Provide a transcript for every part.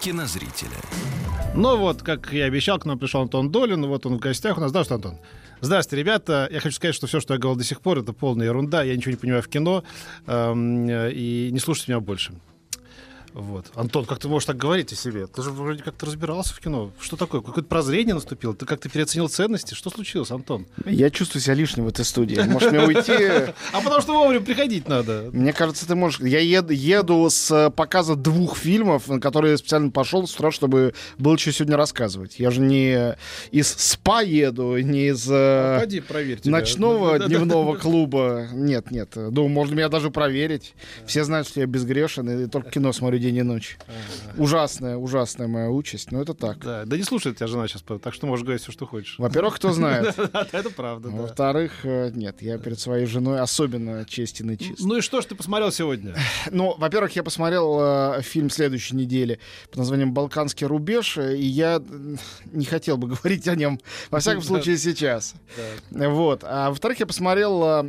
кинозрителя. Ну вот, как я обещал, к нам пришел Антон Долин, вот он в гостях у нас. Здравствуйте, Антон. Здравствуйте, ребята. Я хочу сказать, что все, что я говорил до сих пор, это полная ерунда. Я ничего не понимаю в кино. Эм, и не слушайте меня больше. Вот. Антон, как ты можешь так говорить о себе? Ты же вроде как-то разбирался в кино. Что такое? Какое-то прозрение наступило? Ты как-то переоценил ценности? Что случилось, Антон? Я чувствую себя лишним в этой студии. Может мне уйти? А потому что вовремя приходить надо. Мне кажется, ты можешь... Я еду, с показа двух фильмов, на которые специально пошел с утра, чтобы было что сегодня рассказывать. Я же не из СПА еду, не из э, проверь тебя. ночного дневного клуба. Нет, нет. Думаю, можно меня даже проверить. Все знают, что я безгрешен и только кино смотрю день и ночь. Ужасная, ужасная моя участь. Но это так. Да, да не слушает тебя жена сейчас, так что можешь говорить все, что хочешь. Во-первых, кто знает. Это правда, да. Во-вторых, э, нет, я перед своей женой особенно честен и чист. Ну и что ж ты посмотрел сегодня? Ну, во-первых, я посмотрел э, фильм следующей недели под названием «Балканский рубеж», э, и я не хотел бы говорить о нем, во всяком случае, сейчас. Вот. А во-вторых, я посмотрел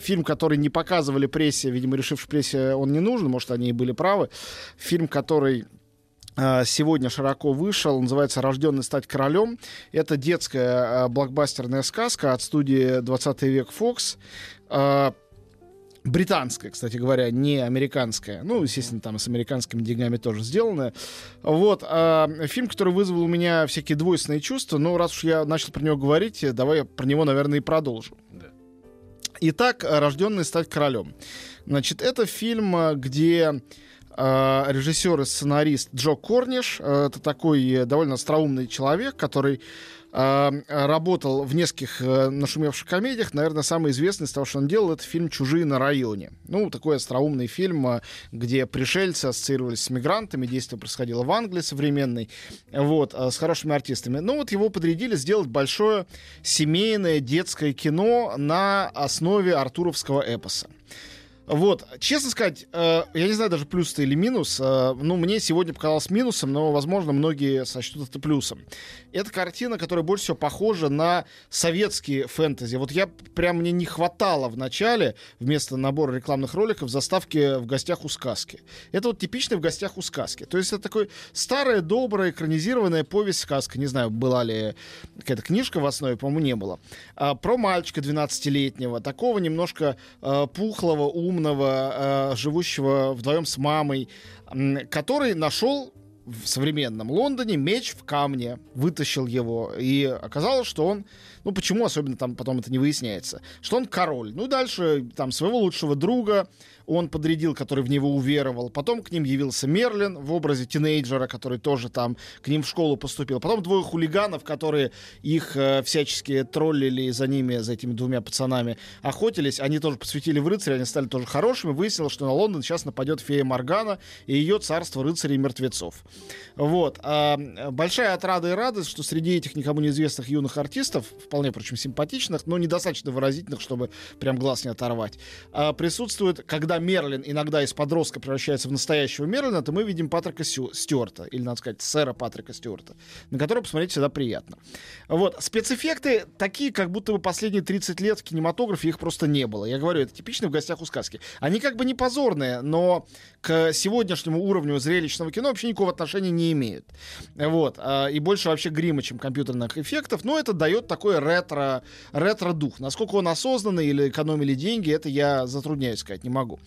фильм, который не показывали прессе, видимо, решив, что прессе он не нужен, может, они и были правы. Фильм, который э, сегодня широко вышел, называется «Рожденный стать королем». Это детская э, блокбастерная сказка от студии «20 век Fox». Э, британская, кстати говоря, не американская. Ну, естественно, там с американскими деньгами тоже сделано. Вот. а, фильм, который вызвал у меня всякие двойственные чувства. Но раз уж я начал про него говорить, давай я про него, наверное, и продолжу. Итак, «Рожденный стать королем». Значит, это фильм, где режиссер и сценарист Джо Корниш. э, Это такой э, довольно остроумный человек, который э, работал в нескольких э, нашумевших комедиях. Наверное, самый известный из того, что он делал, это фильм «Чужие на районе». Ну, такой остроумный фильм, э, где пришельцы ассоциировались с мигрантами, действие происходило в Англии современной, вот, э, с хорошими артистами. Ну, вот его подрядили сделать большое семейное детское кино на основе артуровского эпоса. Вот, честно сказать, э, я не знаю даже плюс это или минус. э, ну, мне сегодня показалось минусом, но, возможно, многие сочтут это плюсом. Это картина, которая больше всего похожа на советские фэнтези. Вот я прям мне не хватало в начале вместо набора рекламных роликов заставки в гостях у сказки. Это вот типичный в гостях у сказки. То есть это такой старая, добрая, экранизированная повесть сказка. Не знаю, была ли какая-то книжка в основе, по-моему, не было. А, про мальчика 12-летнего, такого немножко э, пухлого, умного, э, живущего вдвоем с мамой, который нашел в современном Лондоне меч в камне, вытащил его, и оказалось, что он, ну почему особенно там потом это не выясняется, что он король. Ну дальше там своего лучшего друга он подрядил, который в него уверовал. Потом к ним явился Мерлин в образе тинейджера, который тоже там к ним в школу поступил. Потом двое хулиганов, которые их э, всячески троллили за ними, за этими двумя пацанами охотились. Они тоже посвятили в рыцаря, они стали тоже хорошими. Выяснилось, что на Лондон сейчас нападет фея Моргана и ее царство рыцарей и мертвецов. Вот. А, большая отрада и радость, что среди этих никому неизвестных юных артистов, вполне, причем симпатичных, но недостаточно выразительных, чтобы прям глаз не оторвать, а, присутствует, когда Мерлин иногда из подростка превращается в настоящего Мерлина, то мы видим Патрика Сю- Стюарта, или, надо сказать, сэра Патрика Стюарта, на которого посмотреть всегда приятно. Вот. Спецэффекты такие, как будто бы последние 30 лет в кинематографе их просто не было. Я говорю, это типично в гостях у сказки. Они как бы не позорные, но к сегодняшнему уровню зрелищного кино вообще никакого отношения не имеют. Вот. А, И больше вообще грима, чем компьютерных эффектов. Но это дает такой ретро, ретро-дух. Насколько он осознанный или экономили деньги, это я затрудняюсь сказать, не могу.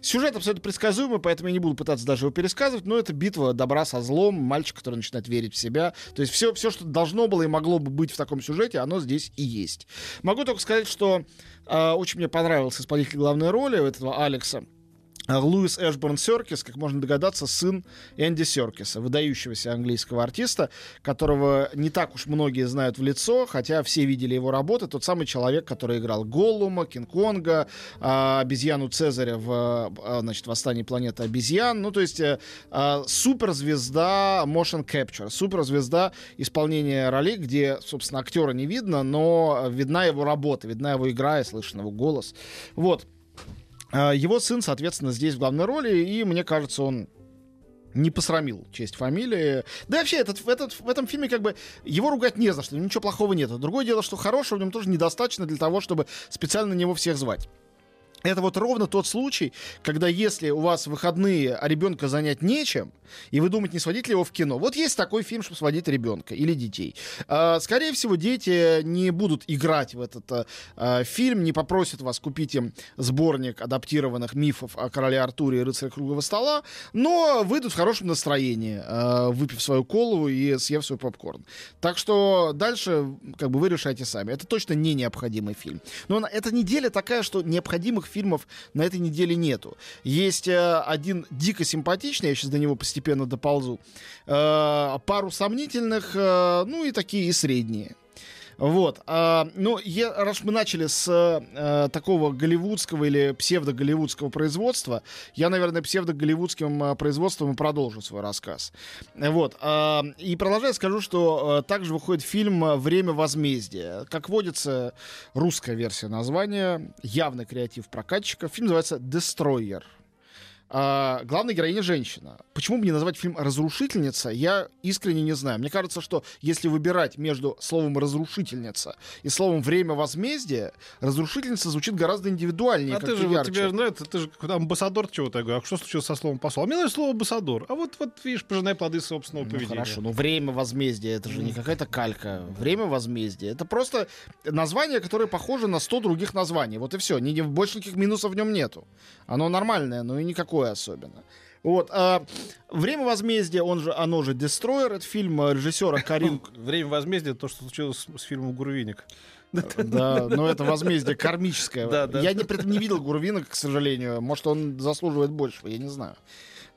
Сюжет абсолютно предсказуемый, поэтому я не буду пытаться даже его пересказывать, но это битва добра со злом, мальчик, который начинает верить в себя. То есть все, все что должно было и могло бы быть в таком сюжете, оно здесь и есть. Могу только сказать, что э, очень мне понравился исполнитель главной роли этого Алекса. А Луис Эшборн Серкис, как можно догадаться, сын Энди Серкиса, выдающегося английского артиста, которого не так уж многие знают в лицо, хотя все видели его работы. Тот самый человек, который играл Голлума, Кинг-Конга, а, обезьяну Цезаря в а, значит, «Восстании планеты обезьян». Ну, то есть э, суперзвезда motion capture, суперзвезда исполнения ролей, где, собственно, актера не видно, но видна его работа, видна его игра и слышен его голос. Вот. А, его сын, соответственно, здесь в главной роли, и мне кажется, он не посрамил честь фамилии. Да и вообще, этот, этот, в этом фильме как бы его ругать не за что, ничего плохого нет. Другое дело, что хорошего в нем тоже недостаточно для того, чтобы специально на него всех звать. Это вот ровно тот случай, когда если у вас выходные, а ребенка занять нечем, и вы думаете, не сводить ли его в кино. Вот есть такой фильм, чтобы сводить ребенка или детей. А, скорее всего, дети не будут играть в этот а, а, фильм, не попросят вас купить им сборник адаптированных мифов о короле Артуре и рыцаре круглого стола, но выйдут в хорошем настроении, выпив свою колу и съев свой попкорн. Так что дальше как бы вы решайте сами. Это точно не необходимый фильм. Но эта неделя такая, что необходимых фильмов на этой неделе нету. Есть э, один дико симпатичный, я сейчас до него постепенно доползу, э, пару сомнительных, э, ну и такие и средние. Вот. А, ну, я, раз мы начали с а, такого голливудского или псевдо-голливудского производства, я, наверное, псевдо-голливудским а, производством и продолжу свой рассказ. Вот. А, и продолжая скажу, что а, также выходит фильм «Время возмездия». Как водится, русская версия названия, явный креатив прокатчика. Фильм называется «Destroyer». А, главная героиня женщина. Почему бы не назвать фильм «Разрушительница», я искренне не знаю. Мне кажется, что если выбирать между словом «разрушительница» и словом «время возмездия», «разрушительница» звучит гораздо индивидуальнее, А ты же, вот тебе нравится, ты же амбассадор чего-то, я говорю, а что случилось со словом «посол»? А мне нравится слово «амбассадор». А вот, вот видишь, пожинай плоды собственного ну, поведения. хорошо, ну «время возмездия» — это же не какая-то калька. «Время возмездия» — это просто название, которое похоже на 100 других названий. Вот и все. Ни, больше никаких минусов в нем нету. Оно нормальное, но и никакое такое особенно. Вот. А, «Время возмездия», он же, оно же «Дестройер», это фильм режиссера Карин... «Время возмездия» — то, что случилось с, с фильмом «Гурвиник». Да, но это возмездие кармическое. Я не, при этом не видел Гурвина, к сожалению. Может, он заслуживает большего, я не знаю.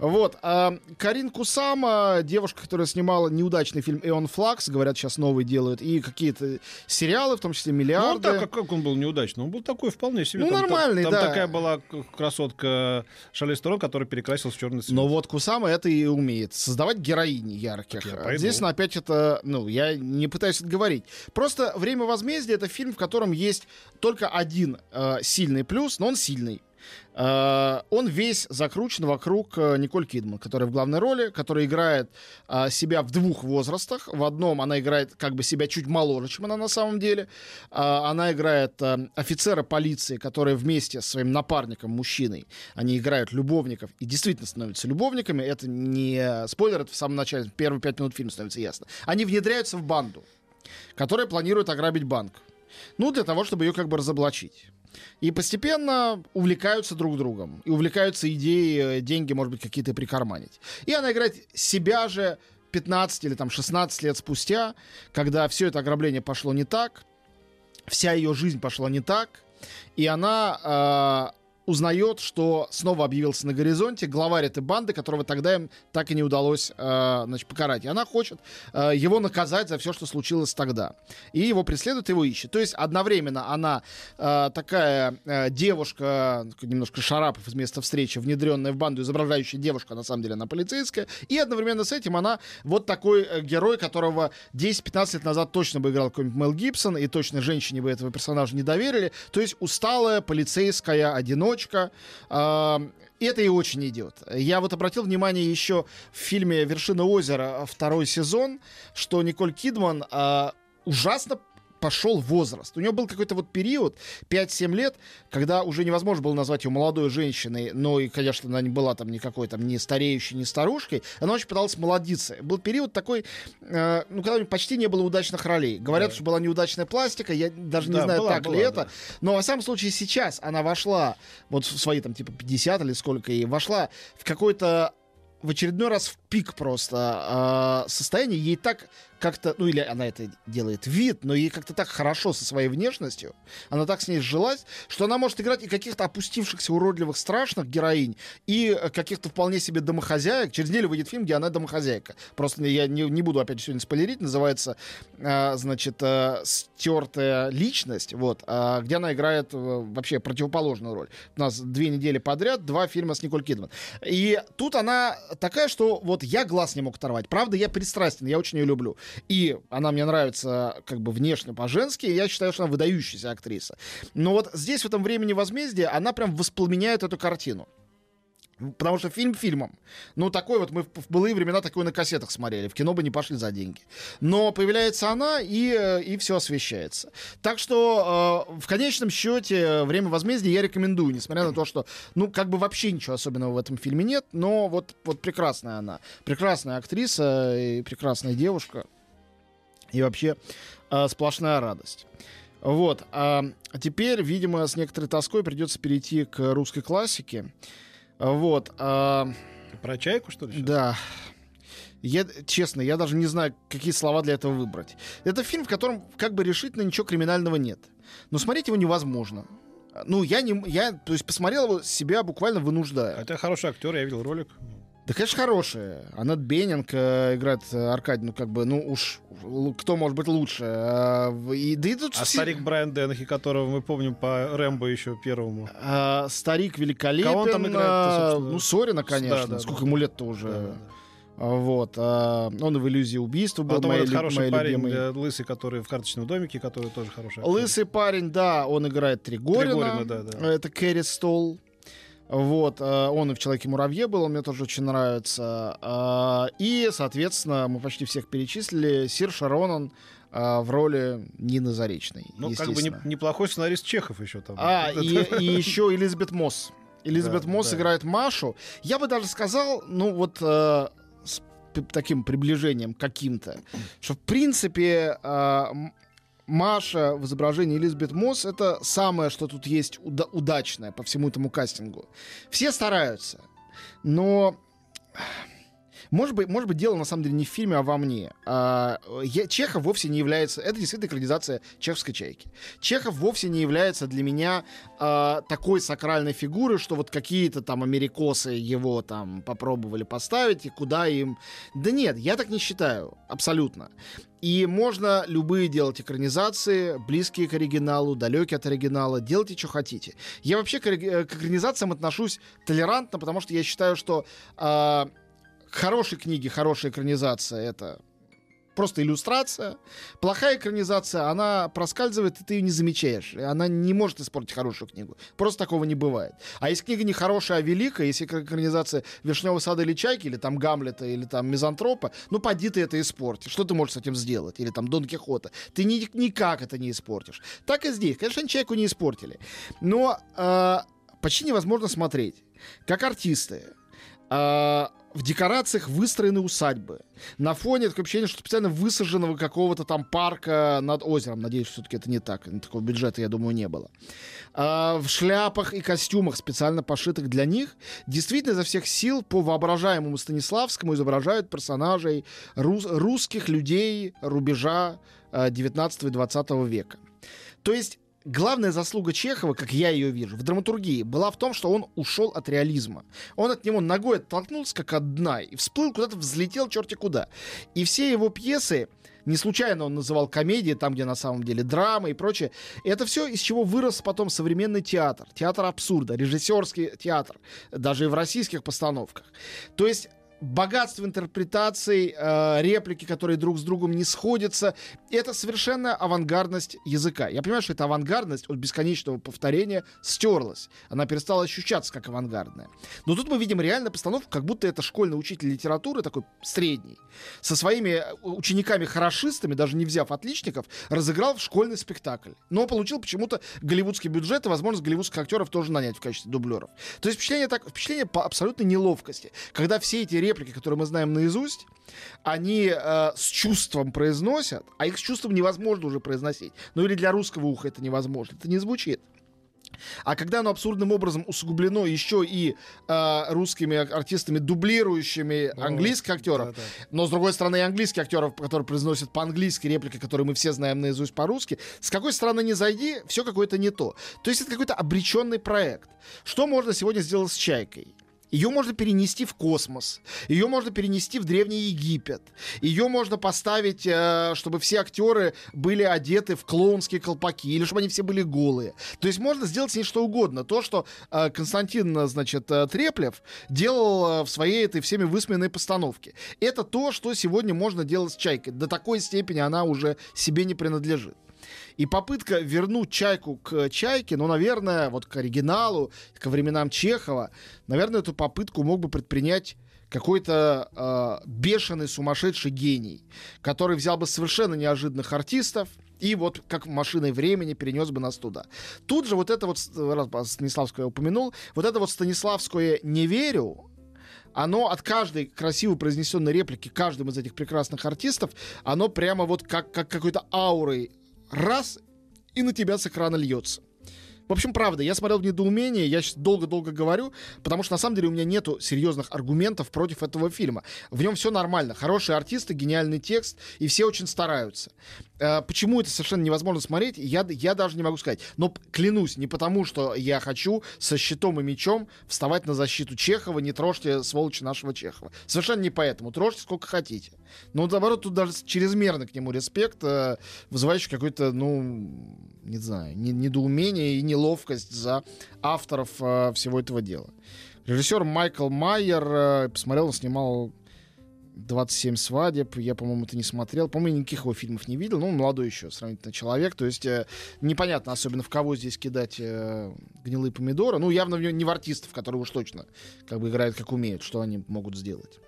Вот. А Карин Кусама, девушка, которая снимала неудачный фильм «Эон Флакс», говорят, сейчас новый делают, и какие-то сериалы, в том числе «Миллиарды». Ну, так, как он был неудачный? Он был такой вполне себе. Ну, там, нормальный, там, да. Там такая была красотка Шарли Сторон, которая перекрасилась в черный цвет. Но вот Кусама это и умеет. Создавать героини ярких. Здесь, ну, опять это, ну, я не пытаюсь это говорить. Просто «Время возмездия» — это фильм, в котором есть только один э, сильный плюс, но он сильный. Э, он весь закручен вокруг э, Николь Кидман, которая в главной роли, которая играет э, себя в двух возрастах. В одном она играет как бы себя чуть моложе, чем она на самом деле. Она играет офицера полиции, который вместе с своим напарником, мужчиной, они играют любовников и действительно становятся любовниками. Это не спойлер, это в самом начале, первые пять минут фильма становится ясно. Они внедряются в банду, которая планирует ограбить банк. Ну, для того, чтобы ее как бы разоблачить. И постепенно увлекаются друг другом. И увлекаются идеей э, деньги, может быть, какие-то прикарманить. И она играет себя же 15 или там 16 лет спустя, когда все это ограбление пошло не так, вся ее жизнь пошла не так, и она э, узнает, что снова объявился на горизонте главарь этой банды, которого тогда им так и не удалось э, значит, покарать. И она хочет э, его наказать за все, что случилось тогда. И его преследует, его ищет. То есть одновременно она э, такая э, девушка, немножко Шарапов из места встречи, внедренная в банду, изображающая девушка, на самом деле она полицейская. И одновременно с этим она вот такой э, герой, которого 10-15 лет назад точно бы играл какой-нибудь Мел Гибсон, и точно женщине бы этого персонажа не доверили. То есть усталая полицейская одиночка, одиночка. Это и очень идет. Я вот обратил внимание еще в фильме «Вершина озера» второй сезон, что Николь Кидман а, ужасно пошел возраст. У нее был какой-то вот период, 5-7 лет, когда уже невозможно было назвать ее молодой женщиной, но и, конечно, она не была там никакой там ни стареющей, ни старушкой. Она очень пыталась молодиться. Был период такой, э, ну, когда почти не было удачных ролей. Говорят, да. что была неудачная пластика, я даже да, не знаю, была, так была, ли да. это. Но, во всяком случае, сейчас она вошла, вот в свои там типа 50 или сколько ей, вошла в какой-то в очередной раз пик просто э, состояние. Ей так как-то, ну или она это делает вид, но ей как-то так хорошо со своей внешностью, она так с ней сжилась, что она может играть и каких-то опустившихся, уродливых, страшных героинь, и каких-то вполне себе домохозяек. Через неделю выйдет фильм, где она домохозяйка. Просто я не, не буду опять сегодня спойлерить, называется, э, значит, э, «Стертая личность», вот, э, где она играет э, вообще противоположную роль. У нас две недели подряд, два фильма с Николь Кидман. И тут она такая, что вот я глаз не мог оторвать. Правда, я пристрастен, я очень ее люблю. И она мне нравится как бы внешне по-женски, я считаю, что она выдающаяся актриса. Но вот здесь, в этом времени возмездия, она прям воспламеняет эту картину. Потому что фильм фильмом. Ну, такой вот мы в былые времена такой на кассетах смотрели. В кино бы не пошли за деньги. Но появляется она, и, э, и все освещается. Так что э, в конечном счете «Время возмездия» я рекомендую, несмотря на то, что, ну, как бы вообще ничего особенного в этом фильме нет, но вот, вот прекрасная она. Прекрасная актриса и прекрасная девушка. И вообще э, сплошная радость. Вот. А теперь, видимо, с некоторой тоской придется перейти к русской классике. Вот. А... Про чайку, что ли? Сейчас? Да. Я, честно, я даже не знаю, какие слова для этого выбрать. Это фильм, в котором как бы решительно ничего криминального нет. Но смотреть его невозможно. Ну, я не, я, то есть посмотрел его себя буквально вынуждая. Это хороший актер, я видел ролик. Да, конечно, хорошая. Аннет Беннинг э, играет э, Аркадий, ну, как бы, ну, уж кто может быть лучше. А, и, да и тут а все... старик Брайан Деннехи, которого мы помним по Рэмбо еще первому. А, старик великолепен. Кого он там играет а, Ну, Сорина, конечно. Да, да, Сколько да, ему лет-то уже. Да, да, да. Вот. А, он в иллюзии убийства был. Потом моей, этот хороший парень, любимый. Э, лысый, который в карточном домике, который тоже хороший. Актер. Лысый парень, да, он играет Тригорина. Тригорина да, да. Это Кэрри Стол. Вот, э, он и в «Человеке-муравье» был, он мне тоже очень нравится. Э, и, соответственно, мы почти всех перечислили. Сир Шаронан э, в роли Нины Заречной. Ну, как бы не, неплохой сценарист Чехов еще там. А, и, и еще Элизабет Мосс. Элизабет да, Мосс да. играет Машу. Я бы даже сказал, ну вот э, с таким приближением каким-то, что в принципе э, Маша в изображении Элизабет Мосс это самое, что тут есть уда- удачное по всему этому кастингу. Все стараются, но может быть, может быть, дело на самом деле не в фильме, а во мне. А, Чехов вовсе не является... Это действительно экранизация чеховской чайки. Чехов вовсе не является для меня а, такой сакральной фигурой, что вот какие-то там америкосы его там попробовали поставить, и куда им... Да нет, я так не считаю. Абсолютно. И можно любые делать экранизации, близкие к оригиналу, далекие от оригинала, делайте, что хотите. Я вообще к, э, к экранизациям отношусь толерантно, потому что я считаю, что э, хорошей книги, хорошая экранизация — это просто иллюстрация. Плохая экранизация, она проскальзывает, и ты ее не замечаешь. Она не может испортить хорошую книгу. Просто такого не бывает. А если книга не хорошая, а великая, если экранизация «Вишневого сада» или «Чайки», или там «Гамлета», или там «Мизантропа», ну, поди ты это испортишь. Что ты можешь с этим сделать? Или там «Дон Кихота». Ты ни, никак это не испортишь. Так и здесь. Конечно, они «Чайку» не испортили. Но э, почти невозможно смотреть. Как артисты. Э, в декорациях выстроены усадьбы. На фоне такое ощущение, что специально высаженного какого-то там парка над озером. Надеюсь, все-таки это не так. Такого бюджета, я думаю, не было. А, в шляпах и костюмах, специально пошитых для них, действительно изо всех сил по воображаемому Станиславскому изображают персонажей рус- русских людей рубежа 19 и 20 века. То есть главная заслуга Чехова, как я ее вижу, в драматургии была в том, что он ушел от реализма. Он от него ногой оттолкнулся как от дна и всплыл куда-то, взлетел черти куда. И все его пьесы, не случайно он называл комедии, там, где на самом деле драма и прочее. Это все, из чего вырос потом современный театр. Театр абсурда, режиссерский театр. Даже и в российских постановках. То есть богатство интерпретаций, э, реплики, которые друг с другом не сходятся. Это совершенно авангардность языка. Я понимаю, что эта авангардность от бесконечного повторения стерлась. Она перестала ощущаться как авангардная. Но тут мы видим реально постановку, как будто это школьный учитель литературы, такой средний, со своими учениками-хорошистами, даже не взяв отличников, разыграл в школьный спектакль. Но получил почему-то голливудский бюджет и возможность голливудских актеров тоже нанять в качестве дублеров. То есть впечатление, так, впечатление по абсолютной неловкости. Когда все эти реплики реплики, которые мы знаем наизусть, они э, с чувством произносят, а их с чувством невозможно уже произносить. Ну или для русского уха это невозможно. Это не звучит. А когда оно абсурдным образом усугублено еще и э, русскими артистами, дублирующими английских актеров, да, да. но с другой стороны и английских актеров, которые произносят по-английски реплики, которые мы все знаем наизусть по-русски, с какой стороны не зайди, все какое-то не то. То есть это какой-то обреченный проект. Что можно сегодня сделать с «Чайкой»? Ее можно перенести в космос, ее можно перенести в Древний Египет, ее можно поставить, э, чтобы все актеры были одеты в клоунские колпаки, или чтобы они все были голые. То есть можно сделать с ней что угодно. То, что э, Константин, значит, э, Треплев делал в своей этой всеми высмеянной постановке. Это то, что сегодня можно делать с «Чайкой». До такой степени она уже себе не принадлежит. И попытка вернуть чайку к чайке, ну, наверное, вот к оригиналу, ко временам Чехова, наверное, эту попытку мог бы предпринять какой-то э, бешеный сумасшедший гений, который взял бы совершенно неожиданных артистов и вот как машиной времени перенес бы нас туда. Тут же вот это вот, раз Станиславское упомянул, вот это вот Станиславское «не верю», оно от каждой красиво произнесенной реплики каждым из этих прекрасных артистов, оно прямо вот как, как какой-то аурой раз, и на тебя с экрана льется. В общем, правда, я смотрел в недоумении, я сейчас долго-долго говорю, потому что на самом деле у меня нету серьезных аргументов против этого фильма. В нем все нормально. Хорошие артисты, гениальный текст, и все очень стараются. Э, почему это совершенно невозможно смотреть, я, я даже не могу сказать. Но клянусь, не потому, что я хочу со щитом и мечом вставать на защиту Чехова, не трожьте, сволочи, нашего Чехова. Совершенно не поэтому. Трожьте сколько хотите. Но, наоборот, тут даже чрезмерно к нему респект, э, вызывающий какой-то, ну, не знаю, недоумение и неловкость за авторов э, всего этого дела. Режиссер Майкл Майер, посмотрел, он снимал 27 свадеб. Я, по-моему, это не смотрел. По-моему, никаких его фильмов не видел. Ну, молодой еще сравнительно человек. То есть э, непонятно, особенно в кого здесь кидать э, гнилые помидоры. Ну, явно не в артистов, которые уж точно как бы играют как умеют, что они могут сделать.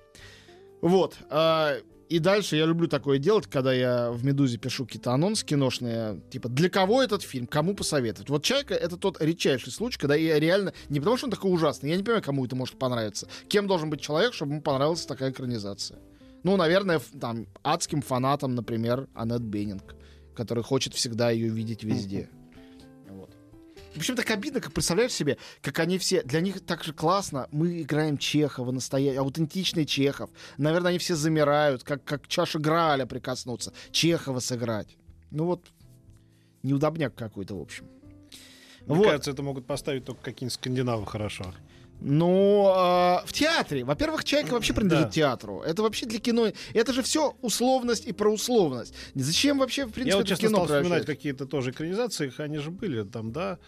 Вот. Э, и дальше я люблю такое делать, когда я в «Медузе» пишу какие-то анонсы киношные, типа, для кого этот фильм, кому посоветовать. Вот «Чайка» — это тот редчайший случай, когда я реально... Не потому, что он такой ужасный, я не понимаю, кому это может понравиться. Кем должен быть человек, чтобы ему понравилась такая экранизация? Ну, наверное, там, адским фанатом, например, Аннет Беннинг, который хочет всегда ее видеть везде. В общем, так обидно, как представляешь себе, как они все... Для них так же классно. Мы играем Чехова, настоящий, аутентичный Чехов. Наверное, они все замирают, как, как чаша Граля прикоснуться. Чехова сыграть. Ну вот, неудобняк какой-то, в общем. Мне вот. кажется, это могут поставить только какие-нибудь скандинавы хорошо. Ну, э, в театре. Во-первых, Чайка вообще принадлежит да. театру. Это вообще для кино. Это же все условность и проусловность. Зачем вообще, в принципе, Я вот, честно, кино стал вспоминать какие-то тоже экранизации. Они же были там, да.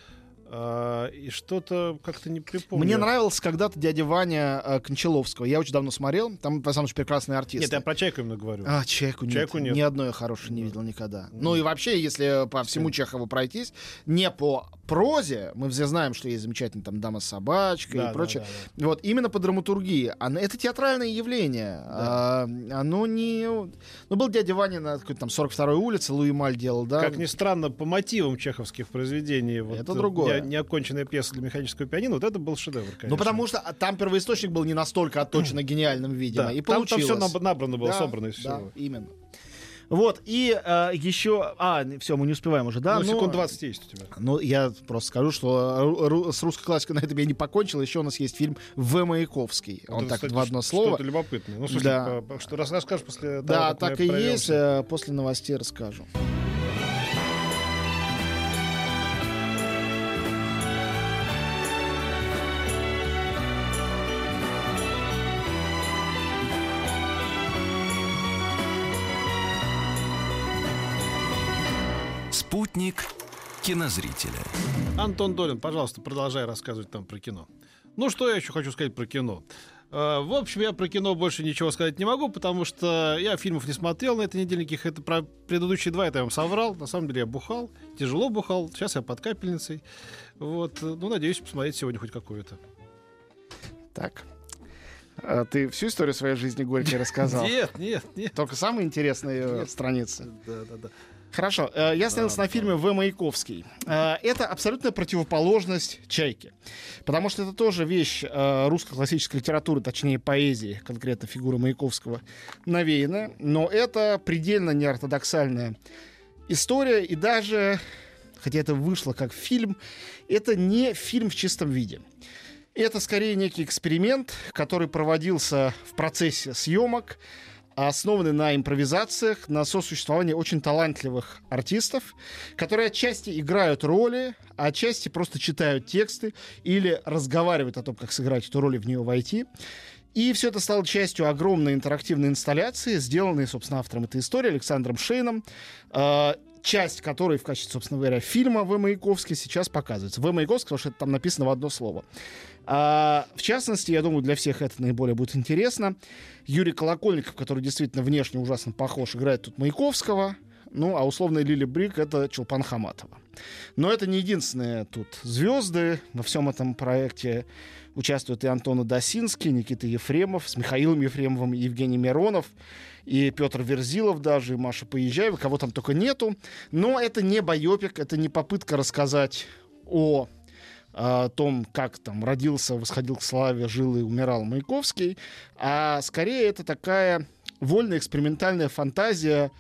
А, и что-то как-то не припомню. Мне нравился когда-то дядя Ваня э, Кончаловского. Я очень давно смотрел. Там, по самому прекрасный артист. Нет, я про Чайку именно говорю. А, Чайку нет. Чайку нет. Ни одной хорошей не видел никогда. Ну и вообще, если по всему Чехову пройтись, не по прозе, мы все знаем, что есть замечательная там «Дама с собачкой» да, и прочее. Да, да, да. Вот, именно по драматургии. Оно, это театральное явление. Да. А, оно не... Ну, был дядя Ваня на какой-то там 42-й улице, Луи Маль делал, да? Как ни странно, по мотивам чеховских произведений. Вот, это другое. Не, неоконченная пьеса для механического пианино, вот это был шедевр, конечно. Ну, потому что там первоисточник был не настолько отточенно гениальным, видимо, да, и там, получилось. Там все набрано было, да, собрано из всего. Да, именно. Вот, и э, еще... А, все, мы не успеваем уже, да? Ну, секунд 20 есть у тебя. Ну, я просто скажу, что с русской классикой на этом я не покончил. Еще у нас есть фильм В. Маяковский. Вот Он это, так кстати, в одно слово. Что-то любопытное. Ну, слушай, да. по, что расскажешь после того, Да, так и есть. Э, после новостей расскажу. Спутник кинозрителя. Антон Долин, пожалуйста, продолжай рассказывать там про кино. Ну, что я еще хочу сказать про кино? Э, в общем, я про кино больше ничего сказать не могу, потому что я фильмов не смотрел на этой неделе никаких. Это про предыдущие два, это я вам соврал. На самом деле я бухал, тяжело бухал. Сейчас я под капельницей. Вот. Ну, надеюсь посмотреть сегодня хоть какое-то. Так. А ты всю историю своей жизни горькой рассказал? Нет, нет, нет. Только самые интересные страницы. Да, да, да. Хорошо, э, я остановился на фильме В. Маяковский. Э, это абсолютная противоположность «Чайки». Потому что это тоже вещь э, русской классической литературы, точнее поэзии, конкретно фигуры Маяковского, навеяна. Но это предельно неортодоксальная история и даже хотя это вышло как фильм, это не фильм в чистом виде. Это скорее некий эксперимент, который проводился в процессе съемок, основанный на импровизациях, на сосуществовании очень талантливых артистов, которые отчасти играют роли, а отчасти просто читают тексты или разговаривают о том, как сыграть эту роль и в нее войти. И все это стало частью огромной интерактивной инсталляции, сделанной, собственно, автором этой истории Александром Шейном, э, часть которой в качестве, собственно говоря, фильма В. Маяковский сейчас показывается. В. Маяковский, потому что это там написано в одно слово. А, в частности, я думаю, для всех это наиболее будет интересно. Юрий Колокольников, который действительно внешне ужасно похож, играет тут Маяковского. Ну, а условно Лили Брик — это Чулпан Хаматова. Но это не единственные тут звезды во всем этом проекте. Участвуют и Антон Досинский, Никита Ефремов, с Михаилом Ефремовым, Евгений Миронов, и Петр Верзилов даже, и Маша Поезжаева, кого там только нету. Но это не байопик, это не попытка рассказать о том, как там родился, восходил к славе, жил и умирал Маяковский, а скорее это такая вольная экспериментальная фантазия,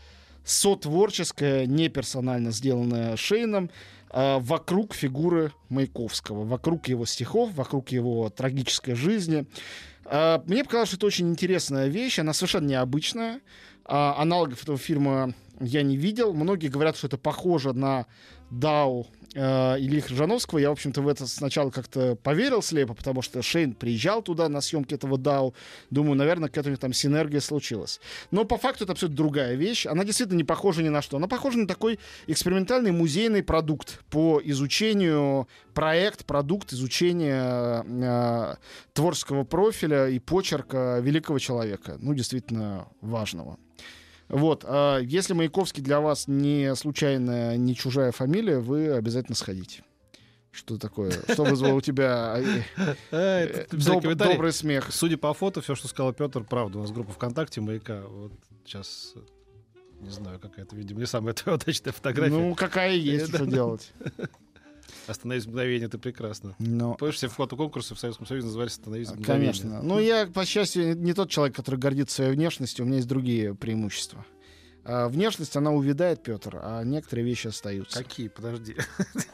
сотворческая, не персонально сделанная Шейном, э, вокруг фигуры Маяковского, вокруг его стихов, вокруг его трагической жизни. Э, мне показалось, что это очень интересная вещь, она совершенно необычная. Э, аналогов этого фильма я не видел. Многие говорят, что это похоже на Дау э, Ильи Крыжановского. Я, в общем-то, в это сначала как-то поверил слепо, потому что Шейн приезжал туда на съемки этого Дау. Думаю, наверное, какая-то там синергия случилась. Но по факту это абсолютно другая вещь. Она действительно не похожа ни на что. Она похожа на такой экспериментальный музейный продукт по изучению проект, продукт изучения э, творческого профиля и почерка великого человека. Ну, действительно важного. Вот, а если Маяковский для вас не случайная, не чужая фамилия, вы обязательно сходите. Что такое? Что вызвало у тебя э, э, добрый смех? Судя по фото, все, что сказал Петр, правда. У нас группа ВКонтакте Маяка. Вот сейчас не знаю, какая-то, видимо, не самая твоя удачная фотография. Ну, какая есть, что делать. Остановись мгновение, это прекрасно. Но... Помнишь, все фотоконкурсы в Советском Союзе назывались «Остановись мгновение». Конечно. Ну, я, по счастью, не тот человек, который гордится своей внешностью. У меня есть другие преимущества. А внешность, она увядает, Петр, а некоторые вещи остаются. Какие? Подожди.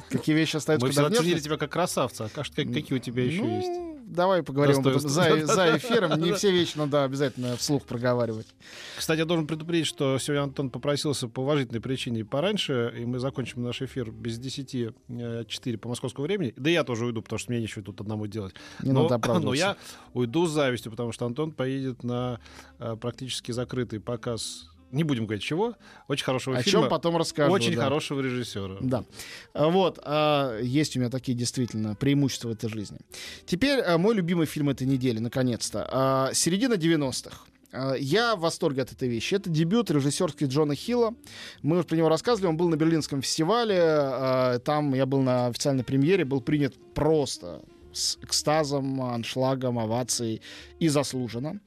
Какие вещи остаются? Мы все оценили тебя как красавца. А какие у тебя еще ну, есть? Давай поговорим об этом за, за эфиром. Не все вещи надо обязательно вслух проговаривать. Кстати, я должен предупредить, что сегодня Антон попросился по уважительной причине пораньше, и мы закончим наш эфир без 10 4 по московскому времени. Да я тоже уйду, потому что мне нечего тут одному делать. Не но, но я уйду с завистью, потому что Антон поедет на э, практически закрытый показ не будем говорить чего, очень хорошего О фильма. чем потом расскажу. Очень да. хорошего режиссера. Да. А, вот. А, есть у меня такие действительно преимущества в этой жизни. Теперь а, мой любимый фильм этой недели, наконец-то. Середина 90-х. Я в восторге от этой вещи. Это дебют режиссерский Джона Хилла. Мы уже про него рассказывали. Он был на Берлинском фестивале. Там я был на официальной премьере. Был принят просто с экстазом, аншлагом, овацией и заслуженно.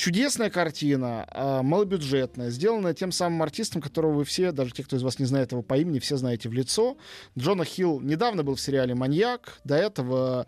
Чудесная картина, э, малобюджетная, сделанная тем самым артистом, которого вы все, даже те, кто из вас не знает его по имени, все знаете в лицо. Джона Хилл недавно был в сериале «Маньяк», до этого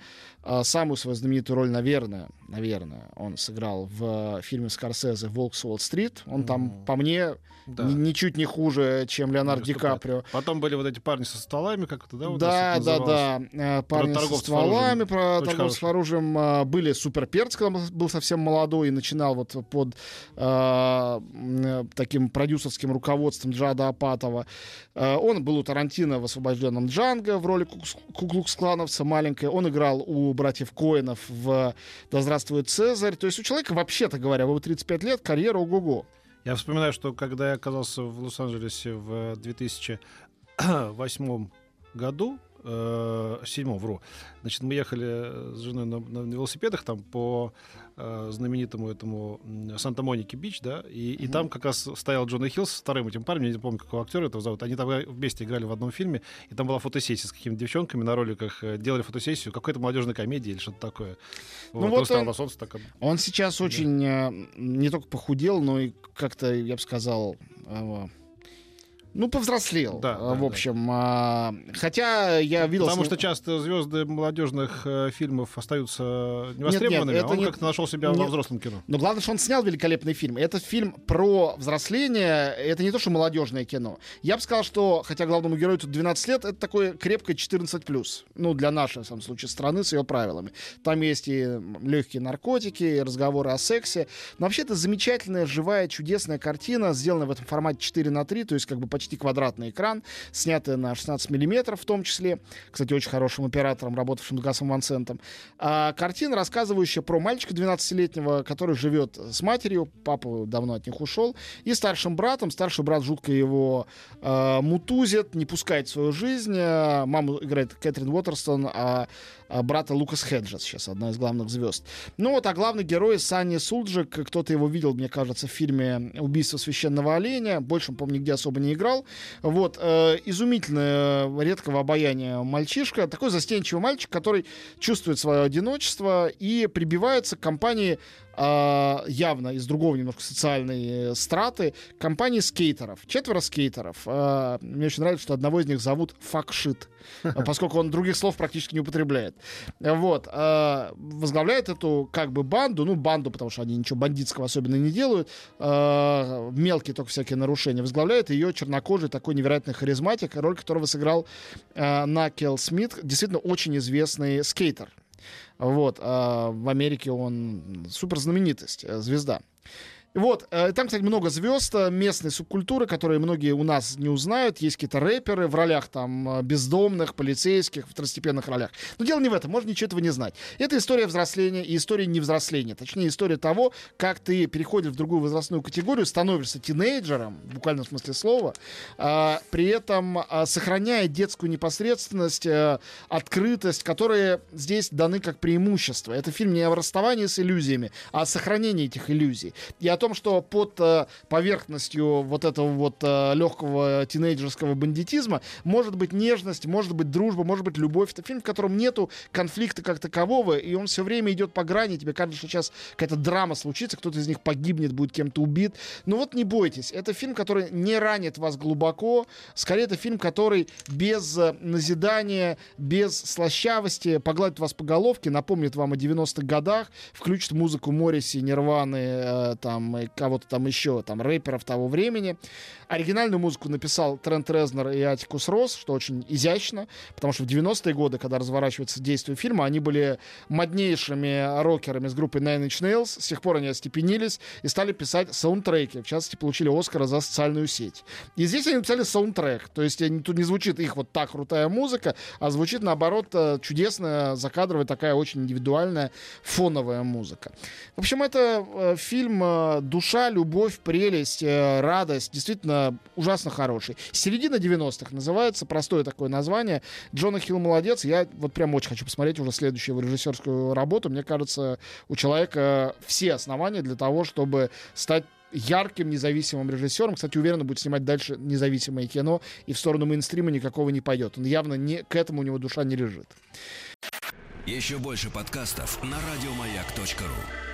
самую свою знаменитую роль, наверное, наверное, он сыграл в фильме Скорсезе «Волк с Уолл-стрит». Он там, по мне, да. ничуть не хуже, чем Леонардо Ди Каприо. Потом были вот эти парни со стволами, как это, да? Вот да, да, да. Э, парни про со стволами, про торговцев с оружием. Э, были супер перцы, когда он был совсем молодой и начинал вот под э, таким продюсерским руководством Джада Апатова. Э, он был у Тарантино в «Освобожденном Джанго» в роли куклукс-клановца маленькой. Он играл у братьев Коинов в «Да здравствует Цезарь». То есть у человека, вообще-то говоря, в 35 лет карьера ого-го. Я вспоминаю, что когда я оказался в Лос-Анджелесе в 2008 году, э, седьмом, вру. Значит, мы ехали с женой на, на велосипедах там по э, знаменитому этому Санта-Моники-Бич, да, и, и mm-hmm. там как раз стоял Джона Хилл с вторым этим парнем, я не помню, какого актера этого зовут. Они там вместе играли в одном фильме, и там была фотосессия с какими-то девчонками на роликах, э, делали фотосессию, какой-то молодежной комедии или что-то такое. Ну вот, вот он, солнце, так... он сейчас да. очень э, не только похудел, но и как-то, я бы сказал, э, Ну, повзрослел, Да, э, да, в да. общем. а, Хотя я видел... Потому что часто звезды молодежных э, фильмов остаются невостребованными, это а он не- как-то нашел себя во нет. взрослом кино. Но главное, что он снял великолепный фильм. Этот фильм про взросление. Это не то, что молодежное кино. Я бы сказал, что, хотя главному герою тут 12 лет, это такое крепкое 14+. Ну, для нашей, в самом случае, страны с ее правилами. Там есть и легкие наркотики, и разговоры о сексе. Но вообще это замечательная, живая, чудесная картина, сделанная в этом формате 4 на 3, то есть как бы почти квадратный экран, снятая на 16 миллиметров в том числе. Кстати, очень хорошим оператором, работавшим с Гасом Ван Сентом. А, картина, рассказывающая про мальчика 12-летнего, который живет с матерью, папа давно от них ушел, и старшим братом. Старший брат жутко его э, мутузит, не пускает в свою жизнь. Э, Маму играет Кэтрин Уотерстон, а, а брата Лукас Хеджес, сейчас одна из главных звезд. Ну вот, а главный герой Санни Сулджик, кто-то его видел, мне кажется, в фильме «Убийство священного оленя», больше, по-моему, нигде особо не играл. Вот, э, изумительное, редкого обаяния мальчишка, такой застенчивый мальчик, который чувствует свое одиночество и прибивается к компании явно из другого немножко социальной э, страты компании скейтеров. Четверо скейтеров. А, Мне очень нравится, что одного из них зовут Факшит, поскольку он других слов практически не употребляет. Вот. а, Возглавляет эту как бы банду, ну банду, потому что они ничего бандитского особенно не делают, а, мелкие только всякие нарушения. Возглавляет ее чернокожий такой невероятный харизматик, роль которого сыграл а, Накел Смит, действительно очень известный скейтер. Вот, а в Америке он супер знаменитость, э, звезда. Вот, э, там, кстати, много звезд э, местной субкультуры, которые многие у нас не узнают. Есть какие-то рэперы в ролях там э, бездомных, полицейских, второстепенных ролях. Но дело не в этом, можно ничего этого не знать. Это история взросления и история невзросления. Точнее, история того, как ты переходишь в другую возрастную категорию, становишься тинейджером, в буквальном смысле слова, а, при этом а, сохраняя детскую непосредственность, открытость, которые здесь даны как преимущество. Это фильм не о расставании с иллюзиями, а о сохранении этих иллюзий. И о том, что под э, поверхностью вот этого вот э, легкого тинейджерского бандитизма может быть нежность, может быть дружба, может быть любовь. Это фильм, в котором нету конфликта как такового, и он все время идет по грани. Тебе кажется, что сейчас какая-то драма случится, кто-то из них погибнет, будет кем-то убит. Но вот не бойтесь, это фильм, который не ранит вас глубоко. Скорее, это фильм, который без э, назидания, без слащавости погладит вас по головке, напомнит вам о 90-х годах, включит музыку Морриси, Нирваны, э, там, и кого-то там еще, там, рэперов того времени. Оригинальную музыку написал Трент Резнер и Атикус Росс, что очень изящно, потому что в 90-е годы, когда разворачивается действие фильма, они были моднейшими рокерами с группой Nine Inch Nails, с тех пор они остепенились и стали писать саундтреки, в частности, получили Оскара за социальную сеть. И здесь они написали саундтрек, то есть тут не звучит их вот так крутая музыка, а звучит, наоборот, э, чудесная, закадровая, такая очень индивидуальная фоновая музыка. В общем, это э, фильм э, «Душа, любовь, прелесть, э, радость». Действительно ужасно хороший. «Середина 90-х» называется. Простое такое название. Джона Хилл молодец. Я вот прям очень хочу посмотреть уже следующую его режиссерскую работу. Мне кажется, у человека все основания для того, чтобы стать ярким независимым режиссером. Кстати, уверенно будет снимать дальше независимое кино и в сторону мейнстрима никакого не пойдет. Он явно не, к этому у него душа не лежит. Еще больше подкастов на радиомаяк.ру.